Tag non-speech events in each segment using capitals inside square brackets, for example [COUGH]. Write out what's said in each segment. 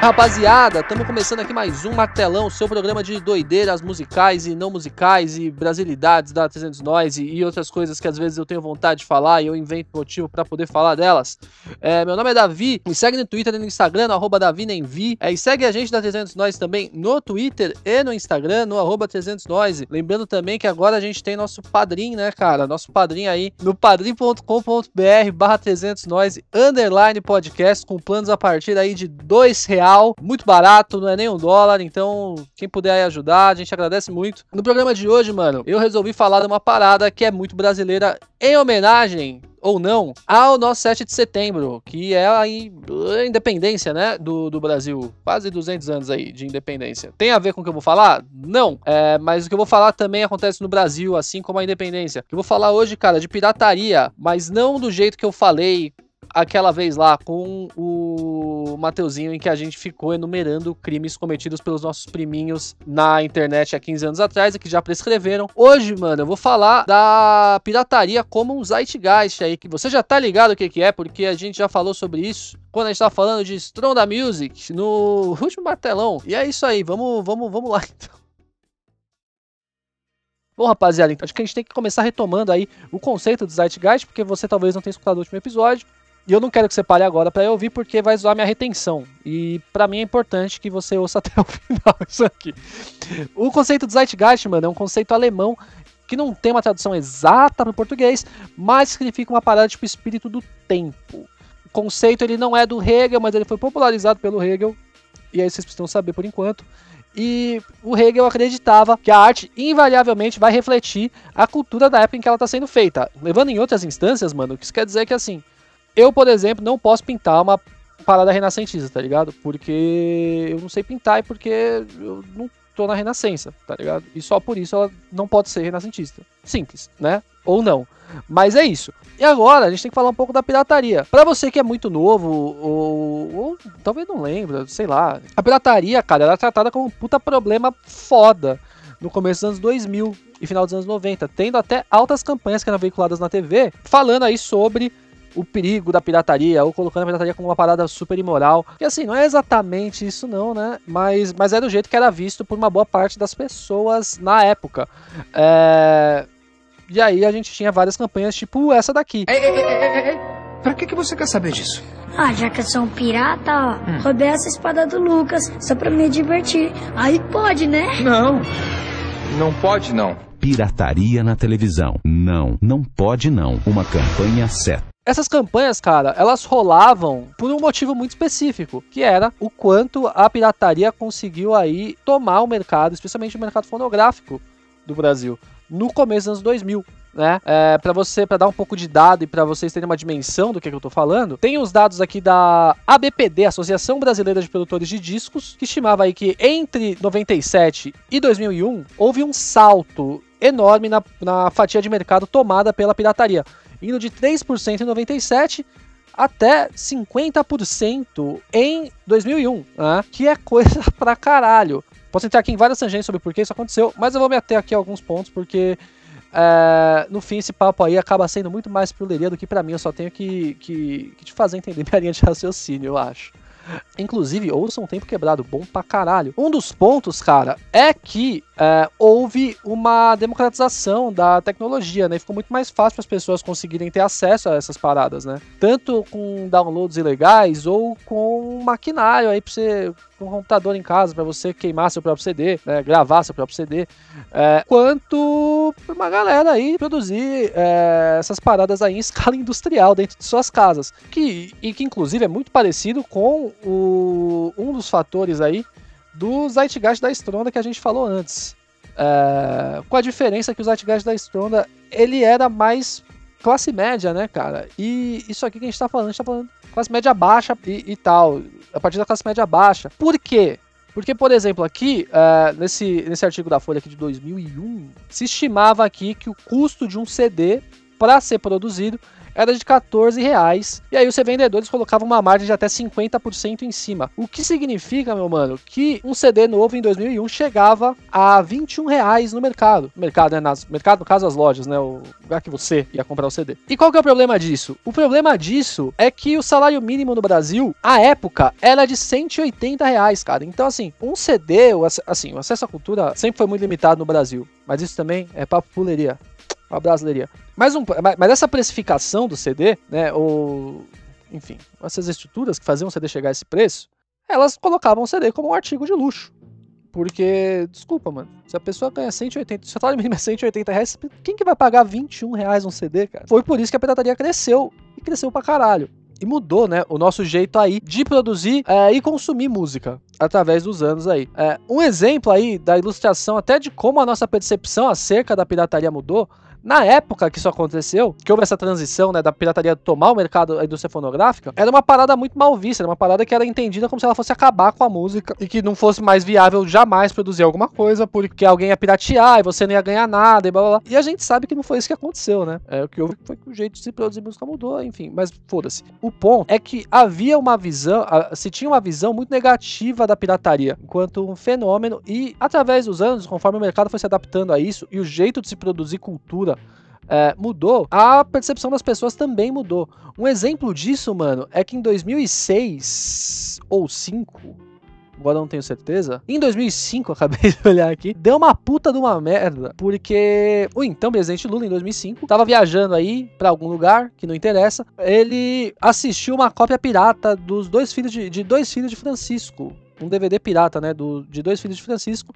Rapaziada, estamos começando aqui mais um Martelão, seu programa de doideiras musicais e não musicais e brasilidades da 300 Noise e outras coisas que às vezes eu tenho vontade de falar e eu invento motivo para poder falar delas. É, meu nome é Davi, me segue no Twitter e no Instagram, no arroba DaviNemvi. É, e segue a gente da 300 Noise também no Twitter e no Instagram, no arroba 300 Noise. Lembrando também que agora a gente tem nosso padrinho, né, cara? Nosso padrinho aí no padrim.com.br barra 300 Noise, underline podcast, com planos a partir aí de dois reais muito barato, não é nem um dólar, então quem puder ajudar, a gente agradece muito. No programa de hoje, mano, eu resolvi falar de uma parada que é muito brasileira em homenagem ou não, ao nosso 7 de setembro, que é a, independência, né, do, do Brasil. Quase 200 anos aí de independência. Tem a ver com o que eu vou falar? Não. É, mas o que eu vou falar também acontece no Brasil, assim como a independência. Eu vou falar hoje, cara, de pirataria, mas não do jeito que eu falei aquela vez lá com o Mateuzinho em que a gente ficou enumerando crimes cometidos pelos nossos priminhos na internet há 15 anos atrás e que já prescreveram. Hoje, mano, eu vou falar da pirataria como um zeitgeist aí, que você já tá ligado o que que é, porque a gente já falou sobre isso quando a gente tava falando de Stronda Music no último martelão. E é isso aí, vamos, vamos, vamos lá [LAUGHS] então. Bom, rapaziada, então acho que a gente tem que começar retomando aí o conceito do Zeitgeist, porque você talvez não tenha escutado o último episódio. E eu não quero que você pare agora para eu ouvir porque vai zoar minha retenção. E para mim é importante que você ouça [LAUGHS] até o final isso aqui. O conceito do Zeitgeist, mano, é um conceito alemão que não tem uma tradução exata para o português, mas significa uma parada tipo espírito do tempo. O conceito ele não é do Hegel, mas ele foi popularizado pelo Hegel. E aí vocês precisam saber por enquanto. E o Hegel acreditava que a arte invariavelmente vai refletir a cultura da época em que ela está sendo feita. Levando em outras instâncias, mano, isso quer dizer que assim, eu, por exemplo, não posso pintar uma parada renascentista, tá ligado? Porque eu não sei pintar e porque eu não tô na renascença, tá ligado? E só por isso ela não pode ser renascentista. Simples, né? Ou não. Mas é isso. E agora a gente tem que falar um pouco da pirataria. Para você que é muito novo ou, ou, talvez não lembra, sei lá. A pirataria, cara, ela é tratada como um puta problema foda no começo dos anos 2000 e final dos anos 90, tendo até altas campanhas que eram veiculadas na TV falando aí sobre o perigo da pirataria, ou colocando a pirataria como uma parada super imoral. Que assim, não é exatamente isso não, né? Mas, mas é do jeito que era visto por uma boa parte das pessoas na época. É... E aí a gente tinha várias campanhas tipo essa daqui. Ei, ei, ei, ei, Pra que, que você quer saber disso? Ah, já que eu sou um pirata, ó, hum. roubei essa espada do Lucas só pra me divertir. Aí pode, né? Não, não pode não. Pirataria na televisão. Não, não pode não. Uma campanha certa. Essas campanhas, cara, elas rolavam por um motivo muito específico, que era o quanto a pirataria conseguiu aí tomar o mercado, especialmente o mercado fonográfico do Brasil, no começo dos anos 2000. Né? É, para você, para dar um pouco de dado e para vocês terem uma dimensão do que, que eu tô falando, tem os dados aqui da ABPD, Associação Brasileira de Produtores de Discos, que estimava aí que entre 97 e 2001 houve um salto enorme na, na fatia de mercado tomada pela pirataria indo de 3% em 97 até 50% em 2001, né? que é coisa [LAUGHS] pra caralho. Posso entrar aqui em várias tangentes sobre por que isso aconteceu, mas eu vou me ater aqui a alguns pontos, porque é, no fim esse papo aí acaba sendo muito mais pro Leria do que para mim, eu só tenho que, que, que te fazer entender [LAUGHS] minha linha de raciocínio, eu acho. Inclusive, ouçam um Tempo Quebrado, bom pra caralho. Um dos pontos, cara, é que é, houve uma democratização da tecnologia, né? Ficou muito mais fácil para as pessoas conseguirem ter acesso a essas paradas, né? Tanto com downloads ilegais ou com maquinário aí para você com um computador em casa para você queimar seu próprio CD, né, gravar seu próprio CD, é, quanto uma galera aí produzir é, essas paradas aí em escala [LAUGHS] industrial dentro de suas casas, que e que inclusive é muito parecido com o, um dos fatores aí do Zeitgeist da Stronda que a gente falou antes. É, com a diferença que o Zeitgeist da Stronda ele era mais classe média, né, cara? E isso aqui que a gente tá falando, a gente tá falando classe média baixa e, e tal, a partir da classe média baixa. Por quê? Porque, por exemplo, aqui, uh, nesse, nesse artigo da Folha aqui de 2001, se estimava aqui que o custo de um CD para ser produzido era de 14 reais. E aí os revendedores colocavam uma margem de até 50% em cima. O que significa, meu mano, que um CD novo em 2001 chegava a 21 reais no mercado. Mercado, né? Nas, mercado, no caso, as lojas, né? O lugar que você ia comprar o CD. E qual que é o problema disso? O problema disso é que o salário mínimo no Brasil, à época, era de 180 reais, cara. Então, assim, um CD, assim, o acesso à cultura sempre foi muito limitado no Brasil. Mas isso também é papo puleria. Uma brasileiria. Mas, um, mas essa precificação do CD, né, ou, enfim, essas estruturas que faziam o CD chegar a esse preço, elas colocavam o CD como um artigo de luxo. Porque, desculpa, mano, se a pessoa ganha 180, se o salário mínimo é 180 reais, quem que vai pagar 21 reais um CD, cara? Foi por isso que a pirataria cresceu, e cresceu pra caralho. E mudou, né, o nosso jeito aí de produzir é, e consumir música através dos anos aí. É, um exemplo aí da ilustração até de como a nossa percepção acerca da pirataria mudou na época que isso aconteceu, que houve essa transição, né, da pirataria tomar o mercado da indústria fonográfica, era uma parada muito mal vista, era uma parada que era entendida como se ela fosse acabar com a música e que não fosse mais viável jamais produzir alguma coisa, porque alguém ia piratear e você não ia ganhar nada e blá blá blá. E a gente sabe que não foi isso que aconteceu, né? É, o que houve foi que o jeito de se produzir música mudou, enfim, mas foda-se. O ponto é que havia uma visão, se tinha uma visão muito negativa da pirataria enquanto um fenômeno e através dos anos, conforme o mercado foi se adaptando a isso e o jeito de se produzir cultura é, mudou, a percepção das pessoas também mudou. Um exemplo disso, mano, é que em 2006 ou 2005, agora não tenho certeza. Em 2005, [LAUGHS] acabei de olhar aqui, deu uma puta de uma merda, porque o então presidente Lula, em 2005, tava viajando aí para algum lugar, que não interessa, ele assistiu uma cópia pirata dos dois filhos de, de dois filhos de Francisco, um DVD pirata, né, do, de dois filhos de Francisco,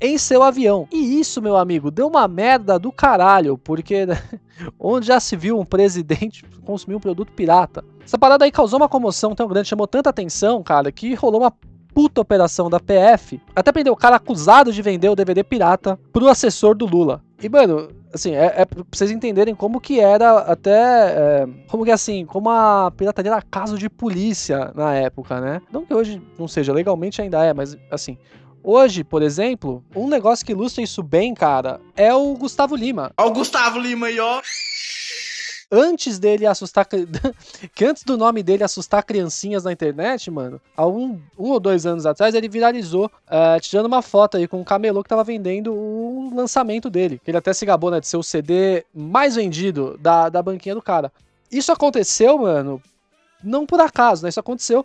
em seu avião. E isso, meu amigo, deu uma merda do caralho, porque né, [LAUGHS] onde já se viu um presidente [LAUGHS] consumir um produto pirata? Essa parada aí causou uma comoção tão grande, chamou tanta atenção, cara, que rolou uma puta operação da PF. Até prendeu o cara acusado de vender o DVD pirata pro assessor do Lula. E, mano, assim, é, é pra vocês entenderem como que era até. É, como que assim, como a pirataria era caso de polícia na época, né? Não que hoje não seja, legalmente ainda é, mas assim. Hoje, por exemplo, um negócio que ilustra isso bem, cara, é o Gustavo Lima. Ó o Gustavo Lima aí, ó antes dele assustar. [LAUGHS] que antes do nome dele assustar criancinhas na internet, mano, há um, um ou dois anos atrás, ele viralizou uh, tirando uma foto aí com um camelô que tava vendendo o lançamento dele. Ele até se gabou, né, de ser o CD mais vendido da, da banquinha do cara. Isso aconteceu, mano, não por acaso, né? Isso aconteceu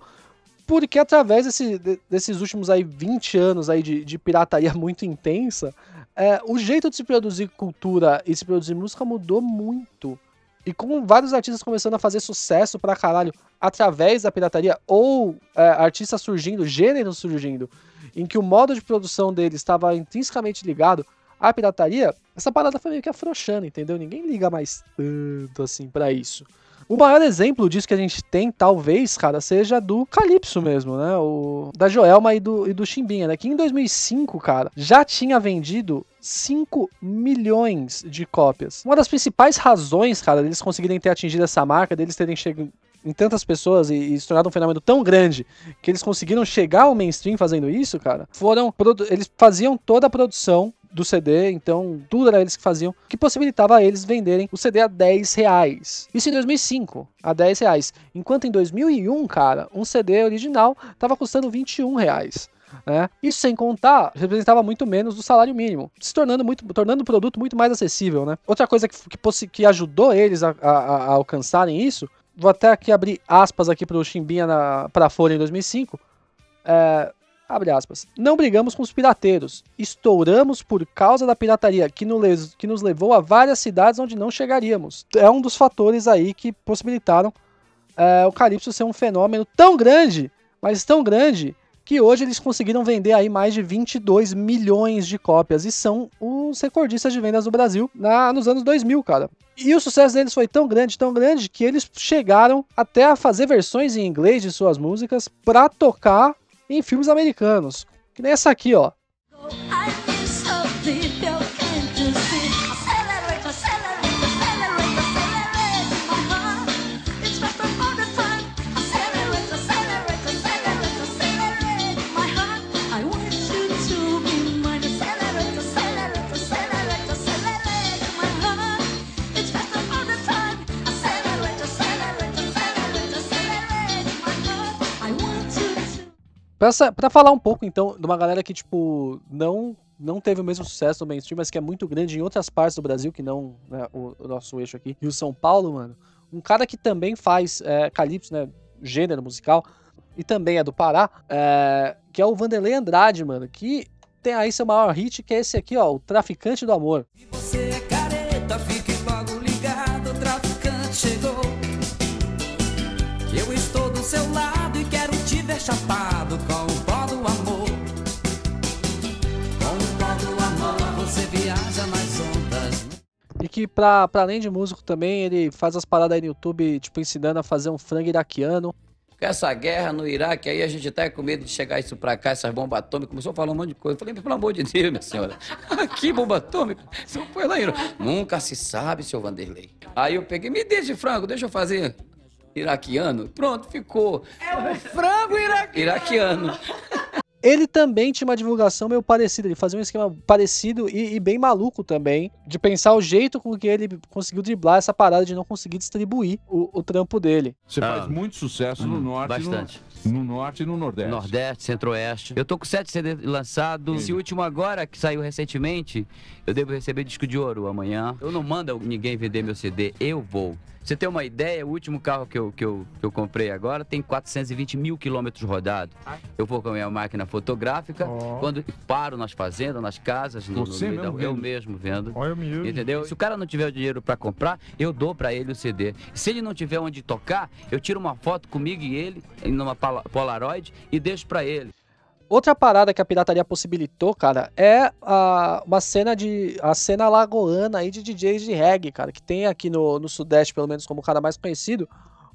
porque através desse, desses últimos aí 20 anos aí de, de pirataria [LAUGHS] muito intensa, é, o jeito de se produzir cultura e se produzir música mudou muito. E com vários artistas começando a fazer sucesso pra caralho através da pirataria, ou é, artistas surgindo, gêneros surgindo, em que o modo de produção deles estava intrinsecamente ligado à pirataria, essa parada foi meio que afrouxando, entendeu? Ninguém liga mais tanto assim para isso. O maior exemplo disso que a gente tem, talvez, cara, seja do Calypso mesmo, né? O, da Joelma e do, e do Chimbinha, né? Que em 2005, cara, já tinha vendido 5 milhões de cópias. Uma das principais razões, cara, deles conseguirem ter atingido essa marca, deles terem chegado em tantas pessoas e, e se tornado um fenômeno tão grande que eles conseguiram chegar ao mainstream fazendo isso, cara, foram. Eles faziam toda a produção do CD, então tudo era eles que faziam, que possibilitava eles venderem o CD a 10 reais. Isso em 2005, a 10 reais. Enquanto em 2001, cara, um CD original estava custando 21 reais. Né? Sem contar, representava muito menos do salário mínimo, se tornando, muito, tornando o produto muito mais acessível. Né? Outra coisa que, que, que ajudou eles a, a, a, alcançarem isso, vou até aqui abrir aspas aqui para o Chimbinha para a Folha em 2005, é, Abre aspas. Não brigamos com os pirateiros. Estouramos por causa da pirataria, que, nos, que nos levou a várias cidades onde não chegaríamos. É um dos fatores aí que possibilitaram é, o Calypso ser um fenômeno tão grande, mas tão grande, que hoje eles conseguiram vender aí mais de 22 milhões de cópias e são os recordistas de vendas do Brasil na, nos anos 2000, cara. E o sucesso deles foi tão grande, tão grande, que eles chegaram até a fazer versões em inglês de suas músicas para tocar em filmes americanos. Que nem essa aqui, ó. Pra falar um pouco, então, de uma galera que, tipo, não, não teve o mesmo sucesso no mainstream, mas que é muito grande em outras partes do Brasil, que não né, o, o nosso eixo aqui, e o São Paulo, mano. Um cara que também faz é, calypso, né? Gênero musical, e também é do Pará, é, que é o Vanderlei Andrade, mano, que tem aí seu maior hit, que é esse aqui, ó, o Traficante do Amor. Você é careta, fique logo ligado, o traficante chegou. Eu estou do seu lado chapado com o pó do amor. Com o pó do amor, você viaja nas ondas. E que, pra, pra além de músico também, ele faz as paradas aí no YouTube, tipo, ensinando a fazer um frango iraquiano. Com essa guerra no Iraque, aí a gente tá com medo de chegar isso pra cá, essas bombas atômicas. Começou a falar um monte de coisa. Eu falei, pelo amor de Deus, minha senhora. [LAUGHS] Que bomba atômica? Você foi lá em Iraque. Nunca se sabe, seu Vanderlei. Aí eu peguei, me deixa de frango, deixa eu fazer iraquiano. Pronto, ficou. É um frango iraquiano. Iraquiano. Ele também tinha uma divulgação meio parecida, ele fazia um esquema parecido e, e bem maluco também, de pensar o jeito com que ele conseguiu driblar essa parada de não conseguir distribuir o, o trampo dele. Você Ah. faz muito sucesso no Hum, norte e no- bastante. No, norte e no nordeste. Nordeste, Centro-Oeste. Eu tô com sete CDs lançados. Esse último agora, que saiu recentemente, eu devo receber disco de ouro amanhã. Eu não mando ninguém vender meu CD, eu vou. Você tem uma ideia, o último carro que eu, que eu, que eu comprei agora tem 420 mil quilômetros rodados. Eu vou com a minha máquina fotográfica, quando paro nas fazendas, nas casas, no, no Você da- mesmo eu mesmo vendo. Olha. Entendeu? Se o cara não tiver o dinheiro pra comprar, eu dou pra ele o CD. Se ele não tiver onde tocar, eu tiro uma foto comigo e ele, numa Polaroid, e deixo pra ele. Outra parada que a pirataria possibilitou, cara, é a, uma cena de. a cena lagoana aí de DJs de reggae, cara, que tem aqui no, no Sudeste, pelo menos como o cara mais conhecido,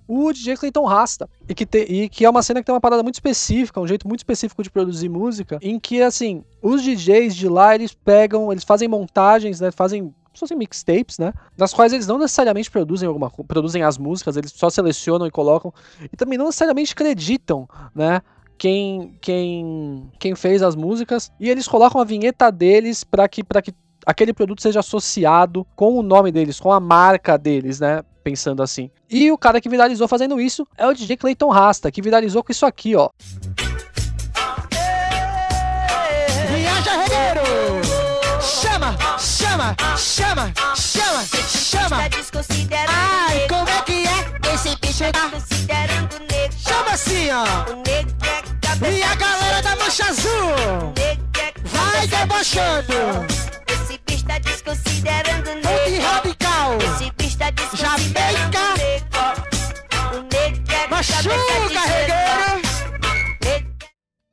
o DJ Clayton Rasta. E que, te- e que é uma cena que tem uma parada muito específica, um jeito muito específico de produzir música, em que, assim, os DJs de lá, eles pegam, eles fazem montagens, né? Fazem. se fossem mixtapes, né? Nas quais eles não necessariamente produzem alguma produzem as músicas, eles só selecionam e colocam. E também não necessariamente acreditam, né? Quem, quem, quem fez as músicas e eles colocam a vinheta deles para que, pra que aquele produto seja associado com o nome deles, com a marca deles, né? Pensando assim. E o cara que viralizou fazendo isso é o DJ Clayton Rasta, que viralizou com isso aqui, ó. Viaja, regueiro! Chama, chama, chama, chama, chama! Ai, como é que é esse bicho tá considerando negro? Chama assim, ó! E a galera da mancha azul! Vai debochando! Esse bicho tá desconsiderando o radical! Esse bicho tá desconsiderando Jamaica! o negro. Machuca, de regueiro!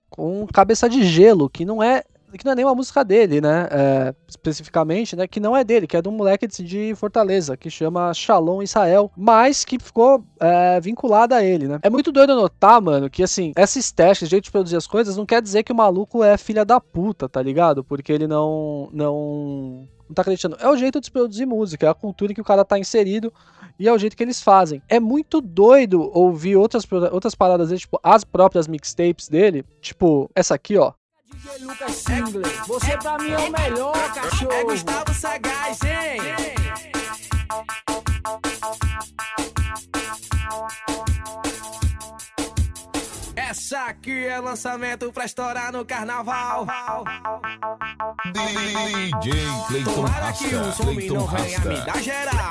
com Cabeça de Gelo, que não é que não é nem uma música dele, né? É, especificamente, né? Que não é dele, que é de um moleque de- Fortaleza, que chama Shalom Israel, mas que ficou é, vinculada a ele, né? É muito doido notar, mano, que assim, essa estética, esse jeito de produzir as coisas, não quer dizer que o maluco é filha da puta, tá ligado? Porque ele não. não. não tá acreditando. É o jeito de se produzir música, é a cultura que o cara tá inserido e é o jeito que eles fazem. É muito doido ouvir outras, outras paradas dele, tipo, as próprias mixtapes dele, tipo, essa aqui, ó. DJ Lucas Singler, você pra mim é o melhor, cachorro! É Gustavo Sagaz, hein? Essa aqui é lançamento pra estourar no carnaval. DJ Clayton Tomara que o Rasta. som Clayton não venha me Rasta. dar geral.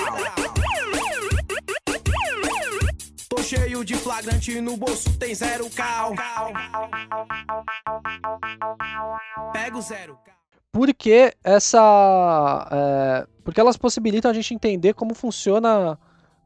Tô cheio de flagrante, no bolso tem zero cal. Pega zero. Porque essa. é, porque elas possibilitam a gente entender como funciona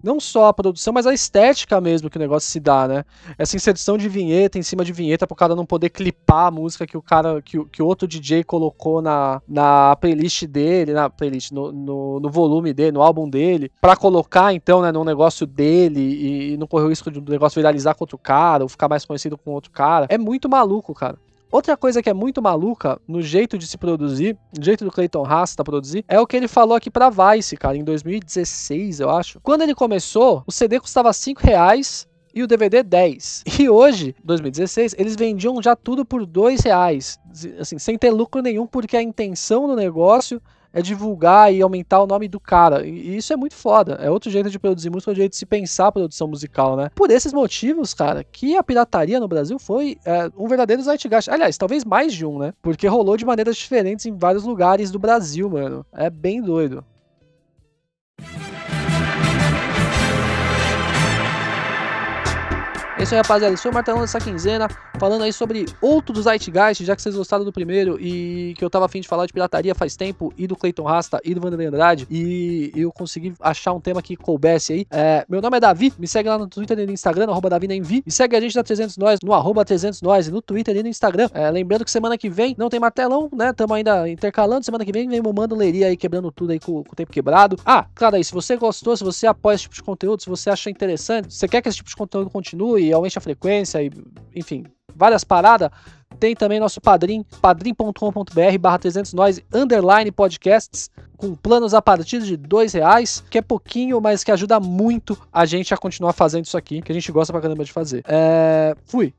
não só a produção, mas a estética mesmo que o negócio se dá, né? Essa inserção de vinheta em cima de vinheta pro cara não poder clipar a música que o cara, que, que outro DJ colocou na, na playlist dele, na playlist, no, no, no volume dele, no álbum dele, pra colocar então, né, num negócio dele e, e não correr o risco de o negócio viralizar com outro cara ou ficar mais conhecido com outro cara. É muito maluco, cara. Outra coisa que é muito maluca no jeito de se produzir, no jeito do Clayton Rasta produzir, é o que ele falou aqui pra Vice, cara, em 2016, eu acho. Quando ele começou, o CD custava 5 reais e o DVD 10. [LAUGHS] E hoje, 2016, eles vendiam já tudo por 2 reais. Assim, sem ter lucro nenhum, porque a intenção do negócio é divulgar e aumentar o nome do cara. E isso é muito foda. É outro jeito de produzir música, outro jeito de se pensar a produção musical, né? Por esses motivos, cara, que a pirataria no Brasil foi é, um verdadeiro zeitgeist. Aliás, talvez mais de um, né? Porque rolou de maneiras diferentes em vários lugares do Brasil, mano. É bem doido. É isso aí, rapaziada. Esse foi o Martelão dessa quinzena, falando aí sobre outro dos Zeitgeist, já que vocês gostaram do primeiro e que eu tava afim de falar de pirataria faz tempo, e do Clayton Rasta e do Vanderlei Andrade, e eu consegui achar um tema que coubesse aí. É, meu nome é Davi, me segue lá no Twitter e no Instagram, arroba Davi Envi, e segue a gente da 300 Nós, no arroba 300 Nós, e no Twitter e no Instagram. É, lembrando que semana que vem não tem martelão, né? Tamo ainda intercalando, semana que vem vem mamando leria aí, quebrando tudo aí com, com o tempo quebrado. Ah, claro aí, se você gostou, se você apoia esse tipo de conteúdo, se você acha interessante, se você quer que esse tipo de conteúdo continue, aumente a frequência e, enfim, várias paradas. Tem também nosso padrim, padrim.com.br barra 300 nós, underline podcasts, com planos a partir de dois reais, que é pouquinho, mas que ajuda muito a gente a continuar fazendo isso aqui, que a gente gosta pra caramba de fazer. É... Fui!